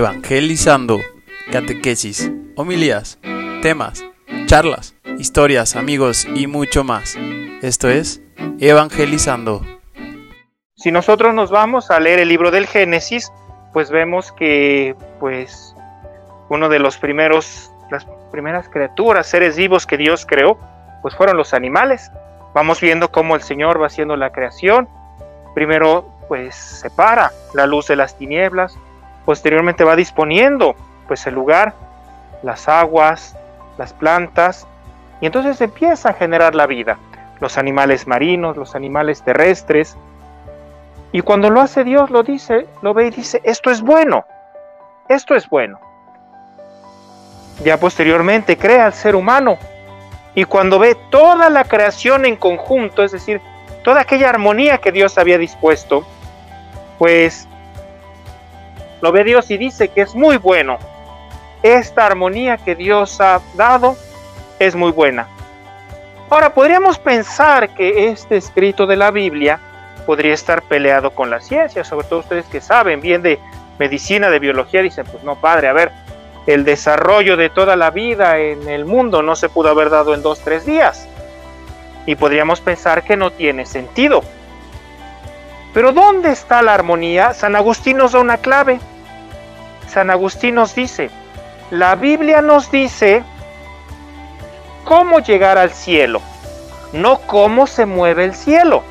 evangelizando, catequesis, homilías, temas, charlas, historias, amigos y mucho más. Esto es Evangelizando. Si nosotros nos vamos a leer el libro del Génesis, pues vemos que pues uno de los primeros las primeras criaturas, seres vivos que Dios creó, pues fueron los animales. Vamos viendo cómo el Señor va haciendo la creación. Primero pues separa la luz de las tinieblas, posteriormente va disponiendo pues el lugar, las aguas, las plantas, y entonces empieza a generar la vida, los animales marinos, los animales terrestres, y cuando lo hace Dios lo dice, lo ve y dice, esto es bueno, esto es bueno. Ya posteriormente crea al ser humano, y cuando ve toda la creación en conjunto, es decir, toda aquella armonía que Dios había dispuesto, pues lo ve Dios y dice que es muy bueno. Esta armonía que Dios ha dado es muy buena. Ahora, podríamos pensar que este escrito de la Biblia podría estar peleado con la ciencia, sobre todo ustedes que saben bien de medicina, de biología, dicen, pues no, padre, a ver, el desarrollo de toda la vida en el mundo no se pudo haber dado en dos, tres días. Y podríamos pensar que no tiene sentido. Pero ¿dónde está la armonía? San Agustín nos da una clave. San Agustín nos dice, la Biblia nos dice cómo llegar al cielo, no cómo se mueve el cielo.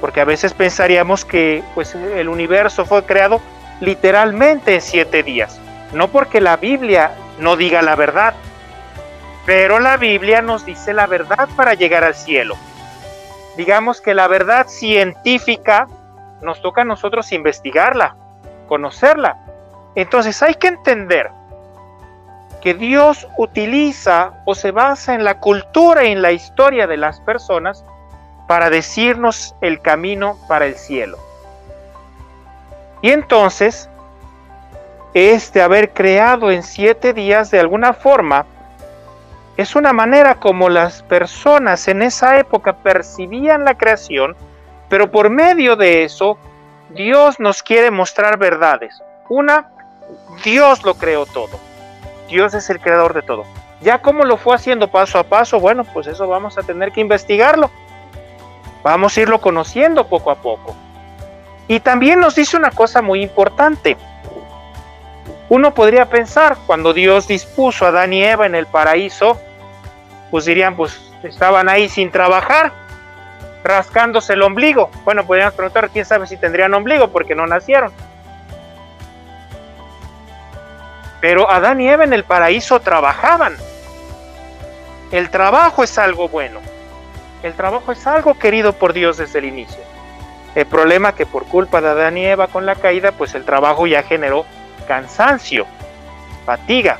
Porque a veces pensaríamos que pues, el universo fue creado literalmente en siete días. No porque la Biblia no diga la verdad, pero la Biblia nos dice la verdad para llegar al cielo. Digamos que la verdad científica nos toca a nosotros investigarla, conocerla. Entonces hay que entender que Dios utiliza o se basa en la cultura y en la historia de las personas para decirnos el camino para el cielo. Y entonces este haber creado en siete días de alguna forma es una manera como las personas en esa época percibían la creación, pero por medio de eso Dios nos quiere mostrar verdades. Una, Dios lo creó todo. Dios es el creador de todo. Ya como lo fue haciendo paso a paso, bueno, pues eso vamos a tener que investigarlo. Vamos a irlo conociendo poco a poco. Y también nos dice una cosa muy importante. Uno podría pensar, cuando Dios dispuso a Adán y Eva en el paraíso, pues dirían, pues estaban ahí sin trabajar, rascándose el ombligo. Bueno, podríamos preguntar, quién sabe si tendrían ombligo porque no nacieron. Pero Adán y Eva en el paraíso trabajaban. El trabajo es algo bueno. El trabajo es algo querido por Dios desde el inicio. El problema que por culpa de Adán y Eva con la caída, pues el trabajo ya generó cansancio, fatiga.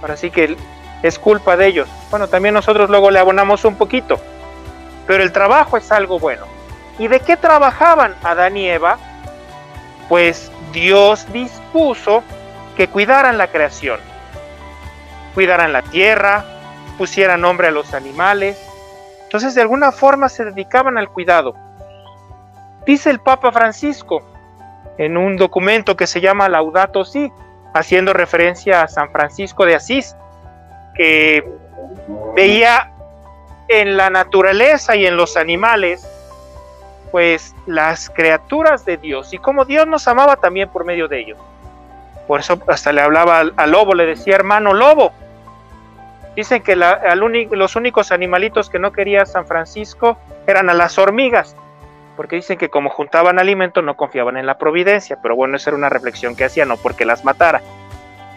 Ahora sí que es culpa de ellos. Bueno, también nosotros luego le abonamos un poquito. Pero el trabajo es algo bueno. ¿Y de qué trabajaban Adán y Eva? Pues Dios dispuso que cuidaran la creación. Cuidaran la tierra, pusieran nombre a los animales. Entonces de alguna forma se dedicaban al cuidado. Dice el Papa Francisco, en un documento que se llama Laudato Si, haciendo referencia a San Francisco de Asís, que veía en la naturaleza y en los animales, pues las criaturas de Dios y como Dios nos amaba también por medio de ellos. Por eso hasta le hablaba al, lobo, le decía hermano lobo. Dicen que los únicos animalitos que no quería San Francisco eran a las hormigas, porque dicen que como juntaban alimento no confiaban en la providencia, pero bueno, esa era una reflexión que hacía, no porque las matara.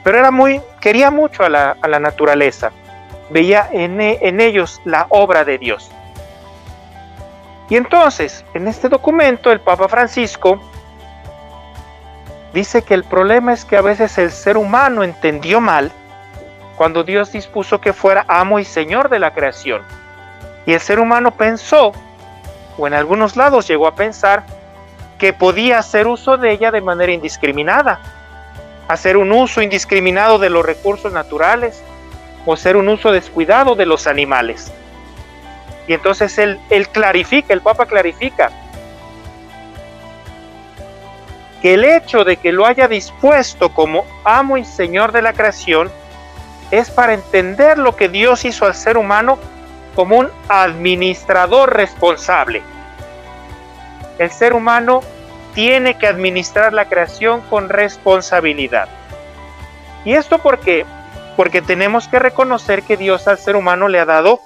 Pero era muy, quería mucho a la, naturaleza, veía en, en ellos la obra de Dios. Y entonces, en este documento, el Papa Francisco dice que el problema es que a veces el ser humano entendió mal cuando Dios dispuso que fuera amo y señor de la creación. Y el ser humano pensó o en algunos lados llegó a pensar que podía hacer uso de ella de manera indiscriminada, hacer un uso indiscriminado de los recursos naturales o hacer un uso descuidado de los animales. Y entonces él, clarifica, el Papa clarifica, que el hecho de que lo haya dispuesto como amo y señor de la creación es para entender lo que Dios hizo al ser humano como un administrador responsable. El ser humano tiene que administrar la creación con responsabilidad. ¿Y esto por qué? Porque tenemos que reconocer que Dios al ser humano le ha dado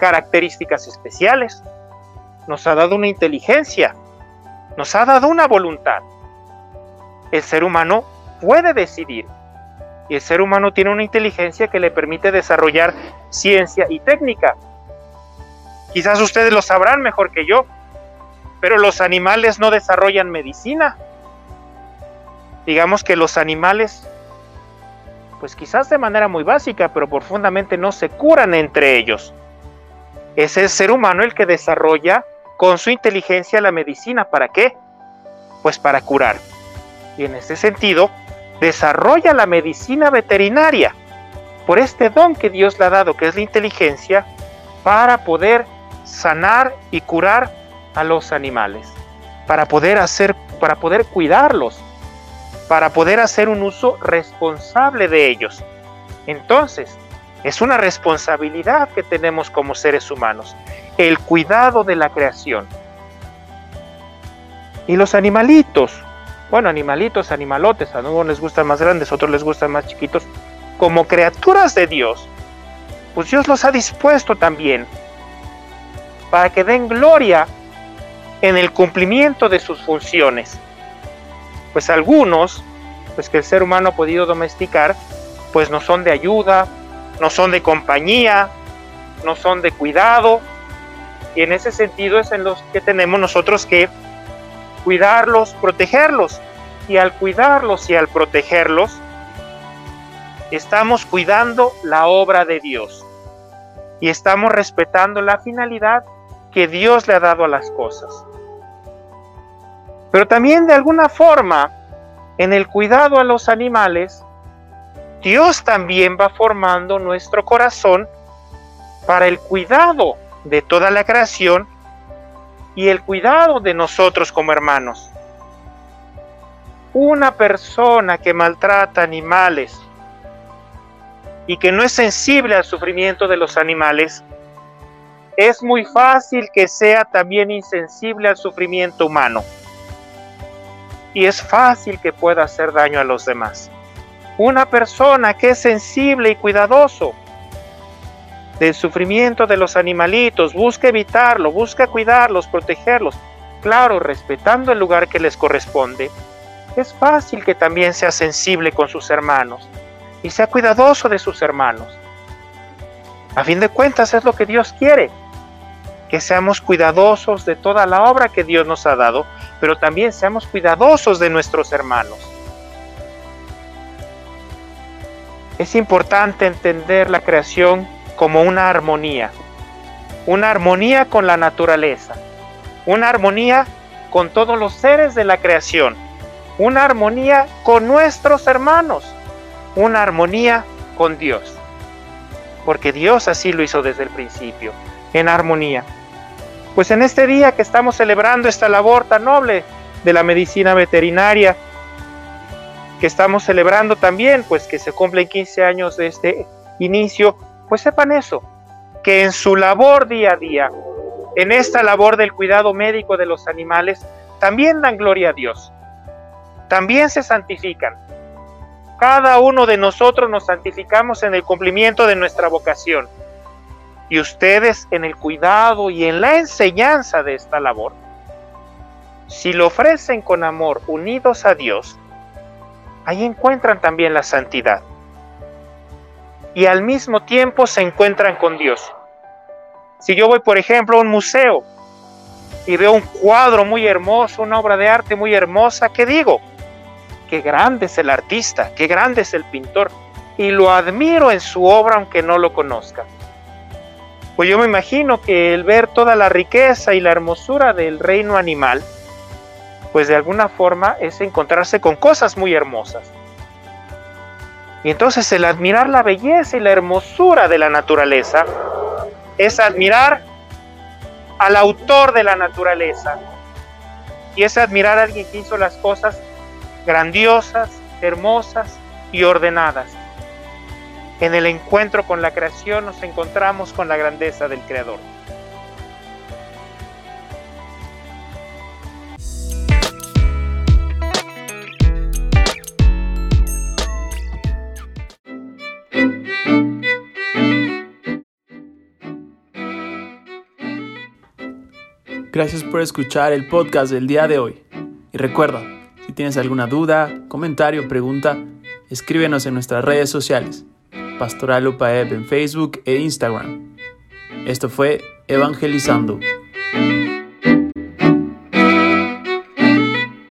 características especiales. Nos ha dado una inteligencia. Nos ha dado una voluntad. El ser humano puede decidir. Y el ser humano tiene una inteligencia que le permite desarrollar ciencia y técnica. Quizás ustedes lo sabrán mejor que yo, pero los animales no desarrollan medicina. Digamos que los animales, pues quizás de manera muy básica, pero profundamente no se curan entre ellos. Es el ser humano el que desarrolla con su inteligencia la medicina. ¿Para qué? Pues para curar. Y en ese sentido, desarrolla la medicina veterinaria por este don que Dios le ha dado, que es la inteligencia, para poder sanar y curar a los animales, para poder hacer, para poder cuidarlos, para poder hacer un uso responsable de ellos. Entonces, es una responsabilidad que tenemos como seres humanos, el cuidado de la creación. Y los animalitos, bueno, animalitos, animalotes, a unos les gustan más grandes, a otros les gustan más chiquitos, como criaturas de Dios, pues Dios los ha dispuesto también para que den gloria en el cumplimiento de sus funciones. Pues algunos, pues que el ser humano ha podido domesticar, pues no son de ayuda, no son de compañía, no son de cuidado, y en ese sentido es en los que tenemos nosotros que cuidarlos, protegerlos. Y al cuidarlos y al protegerlos, estamos cuidando la obra de Dios. Y estamos respetando la finalidad que Dios le ha dado a las cosas. Pero también de alguna forma, en el cuidado a los animales, Dios también va formando nuestro corazón para el cuidado de toda la creación y el cuidado de nosotros como hermanos. Una persona que maltrata animales y que no es sensible al sufrimiento de los animales, es muy fácil que sea también insensible al sufrimiento humano. Y es fácil que pueda hacer daño a los demás. Una persona que es sensible y cuidadoso del sufrimiento de los animalitos, busca evitarlo, busca cuidarlos, protegerlos, claro, respetando el lugar que les corresponde, es fácil que también sea sensible con sus hermanos y sea cuidadoso de sus hermanos. A fin de cuentas es lo que Dios quiere, que seamos cuidadosos de toda la obra que Dios nos ha dado, pero también seamos cuidadosos de nuestros hermanos. Es importante entender la creación como una armonía, una armonía con la naturaleza, una armonía con todos los seres de la creación, una armonía con nuestros hermanos, una armonía con Dios, porque Dios así lo hizo desde el principio, en armonía. Pues en este día que estamos celebrando esta labor tan noble de la medicina veterinaria, que estamos celebrando también, pues que se cumplen 15 años de este inicio, pues sepan eso, que en su labor día a día, en esta labor del cuidado médico de los animales, también dan gloria a Dios. También se santifican. Cada uno de nosotros nos santificamos en el cumplimiento de nuestra vocación. Y ustedes en el cuidado y en la enseñanza de esta labor, si lo ofrecen con amor, unidos a Dios, ahí encuentran también la santidad y al mismo tiempo se encuentran con Dios. Si yo voy, por ejemplo, a un museo y veo un cuadro muy hermoso, una obra de arte muy hermosa, ¿qué digo? Qué grande es el artista, qué grande es el pintor. Y lo admiro en su obra aunque no lo conozca. Pues yo me imagino que el ver toda la riqueza y la hermosura del reino animal, pues de alguna forma es encontrarse con cosas muy hermosas. Y entonces el admirar la belleza y la hermosura de la naturaleza es admirar al autor de la naturaleza. Y es admirar a alguien que hizo las cosas grandiosas, hermosas y ordenadas. En el encuentro con la creación nos encontramos con la grandeza del Creador. Gracias por escuchar el podcast del día de hoy. Y recuerda, si tienes alguna duda, comentario pregunta, escríbenos en nuestras redes sociales. Pastoral UPAEP en Facebook e Instagram. Esto fue Evangelizando.